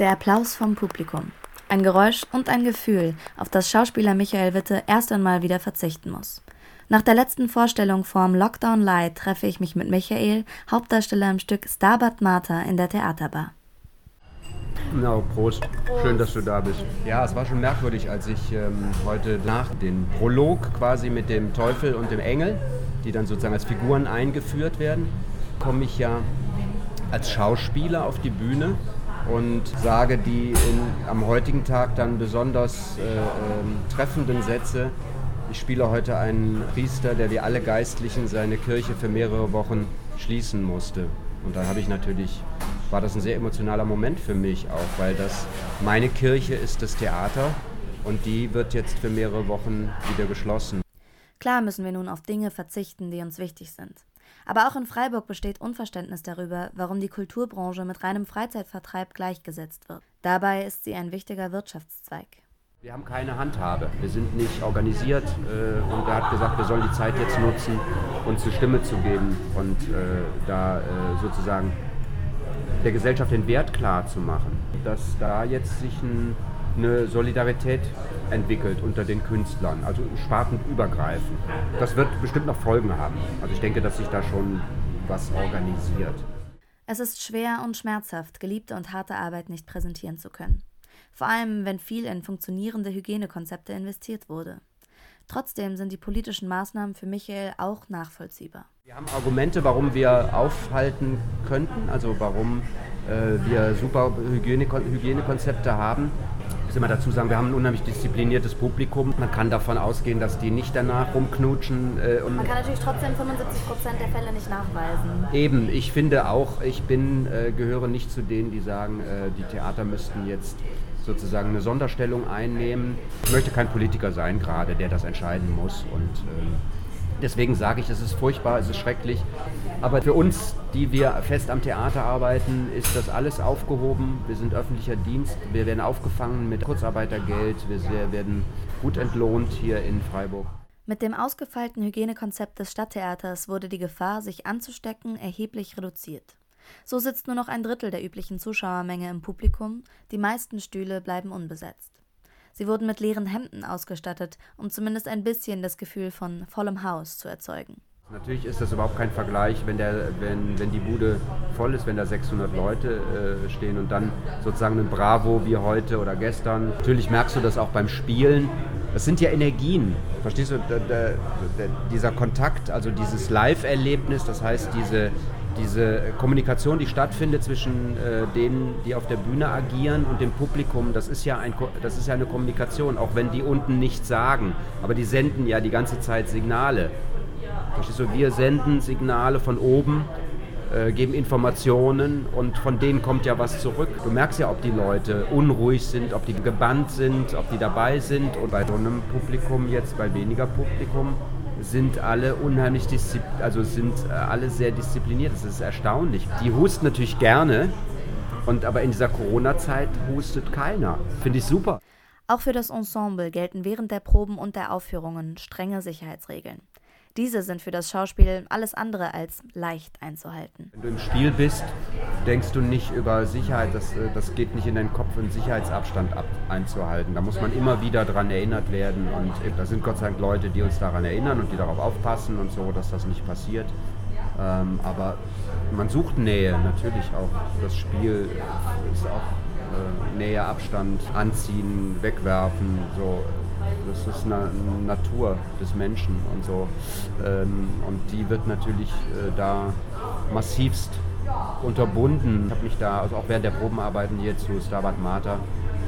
Der Applaus vom Publikum. Ein Geräusch und ein Gefühl, auf das Schauspieler Michael Witte erst einmal wieder verzichten muss. Nach der letzten Vorstellung vorm Lockdown Light treffe ich mich mit Michael, Hauptdarsteller im Stück Stabat Mater in der Theaterbar. Na, Prost. Schön, dass du da bist. Ja, es war schon merkwürdig, als ich ähm, heute nach dem Prolog quasi mit dem Teufel und dem Engel, die dann sozusagen als Figuren eingeführt werden, komme ich ja als Schauspieler auf die Bühne und sage die in, am heutigen Tag dann besonders äh, äh, treffenden Sätze. Ich spiele heute einen Priester, der wie alle Geistlichen seine Kirche für mehrere Wochen schließen musste. Und da habe ich natürlich, war das ein sehr emotionaler Moment für mich auch, weil das meine Kirche ist das Theater und die wird jetzt für mehrere Wochen wieder geschlossen. Klar müssen wir nun auf Dinge verzichten, die uns wichtig sind. Aber auch in Freiburg besteht Unverständnis darüber, warum die Kulturbranche mit reinem Freizeitvertreib gleichgesetzt wird. Dabei ist sie ein wichtiger Wirtschaftszweig. Wir haben keine Handhabe. Wir sind nicht organisiert äh, und er hat gesagt, wir sollen die Zeit jetzt nutzen, uns eine Stimme zu geben und äh, da äh, sozusagen der Gesellschaft den Wert klar zu machen, dass da jetzt sich ein, eine Solidarität entwickelt unter den Künstlern, also spartenübergreifend. Das wird bestimmt noch Folgen haben. Also ich denke, dass sich da schon was organisiert. Es ist schwer und schmerzhaft, geliebte und harte Arbeit nicht präsentieren zu können vor allem wenn viel in funktionierende Hygienekonzepte investiert wurde. Trotzdem sind die politischen Maßnahmen für Michael auch nachvollziehbar. Wir haben Argumente, warum wir aufhalten könnten, also warum äh, wir super Hygiene Hygienekonzepte haben. Ich muss immer dazu sagen, wir haben ein unheimlich diszipliniertes Publikum. Man kann davon ausgehen, dass die nicht danach rumknutschen. Äh, und Man kann natürlich trotzdem 75 Prozent der Fälle nicht nachweisen. Eben, ich finde auch, ich bin, äh, gehöre nicht zu denen, die sagen, äh, die Theater müssten jetzt sozusagen eine Sonderstellung einnehmen. Ich möchte kein Politiker sein gerade, der das entscheiden muss. Und äh, deswegen sage ich, es ist furchtbar, es ist schrecklich. Aber für uns, die wir fest am Theater arbeiten, ist das alles aufgehoben. Wir sind öffentlicher Dienst, wir werden aufgefangen mit Kurzarbeitergeld, wir werden gut entlohnt hier in Freiburg. Mit dem ausgefeilten Hygienekonzept des Stadttheaters wurde die Gefahr, sich anzustecken, erheblich reduziert. So sitzt nur noch ein Drittel der üblichen Zuschauermenge im Publikum, die meisten Stühle bleiben unbesetzt. Sie wurden mit leeren Hemden ausgestattet, um zumindest ein bisschen das Gefühl von vollem Haus zu erzeugen. Natürlich ist das überhaupt kein Vergleich, wenn, der, wenn, wenn die Bude voll ist, wenn da 600 Leute äh, stehen und dann sozusagen ein Bravo wie heute oder gestern. Natürlich merkst du das auch beim Spielen. Das sind ja Energien, verstehst du? Der, der, der, dieser Kontakt, also dieses Live-Erlebnis, das heißt diese, diese Kommunikation, die stattfindet zwischen äh, denen, die auf der Bühne agieren und dem Publikum, das ist, ja ein, das ist ja eine Kommunikation, auch wenn die unten nichts sagen. Aber die senden ja die ganze Zeit Signale. Verstehst du? Wir senden Signale von oben, äh, geben Informationen und von denen kommt ja was zurück. Du merkst ja, ob die Leute unruhig sind, ob die gebannt sind, ob die dabei sind. Und bei so einem Publikum jetzt, bei weniger Publikum, sind alle unheimlich diszipliniert, also sind äh, alle sehr diszipliniert. Das ist erstaunlich. Die husten natürlich gerne, und aber in dieser Corona-Zeit hustet keiner. Finde ich super. Auch für das Ensemble gelten während der Proben und der Aufführungen strenge Sicherheitsregeln. Diese sind für das Schauspiel alles andere als leicht einzuhalten. Wenn du im Spiel bist, denkst du nicht über Sicherheit, das, äh, das geht nicht in deinen Kopf, einen Sicherheitsabstand ab, einzuhalten. Da muss man immer wieder daran erinnert werden und äh, da sind Gott sei Dank Leute, die uns daran erinnern und die darauf aufpassen und so, dass das nicht passiert. Ähm, aber man sucht Nähe, natürlich auch. Das Spiel ist auch äh, Nähe, Abstand, anziehen, wegwerfen, so das ist eine Natur des Menschen und so. Ähm, und die wird natürlich äh, da massivst unterbunden. Ich habe mich da, also auch während der Probenarbeiten hier zu Stabat Mater,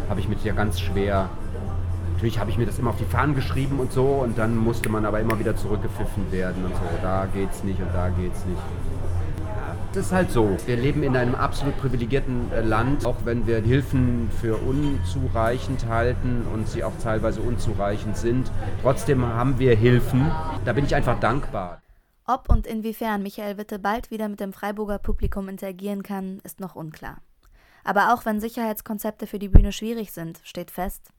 habe ich mich ja ganz schwer Natürlich habe ich mir das immer auf die Fahnen geschrieben und so und dann musste man aber immer wieder zurückgepfiffen werden und so. Da geht's nicht und da geht's nicht. Das ist halt so. Wir leben in einem absolut privilegierten äh, Land, auch wenn wir Hilfen für unzureichend halten und sie auch teilweise unzureichend sind. Trotzdem haben wir Hilfen. Da bin ich einfach dankbar. Ob und inwiefern Michael Witte bald wieder mit dem Freiburger Publikum interagieren kann, ist noch unklar. Aber auch wenn Sicherheitskonzepte für die Bühne schwierig sind, steht fest,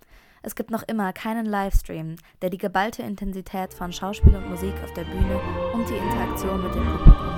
es gibt noch immer keinen Livestream, der die geballte Intensität von Schauspiel und Musik auf der Bühne und die Interaktion mit dem Publikum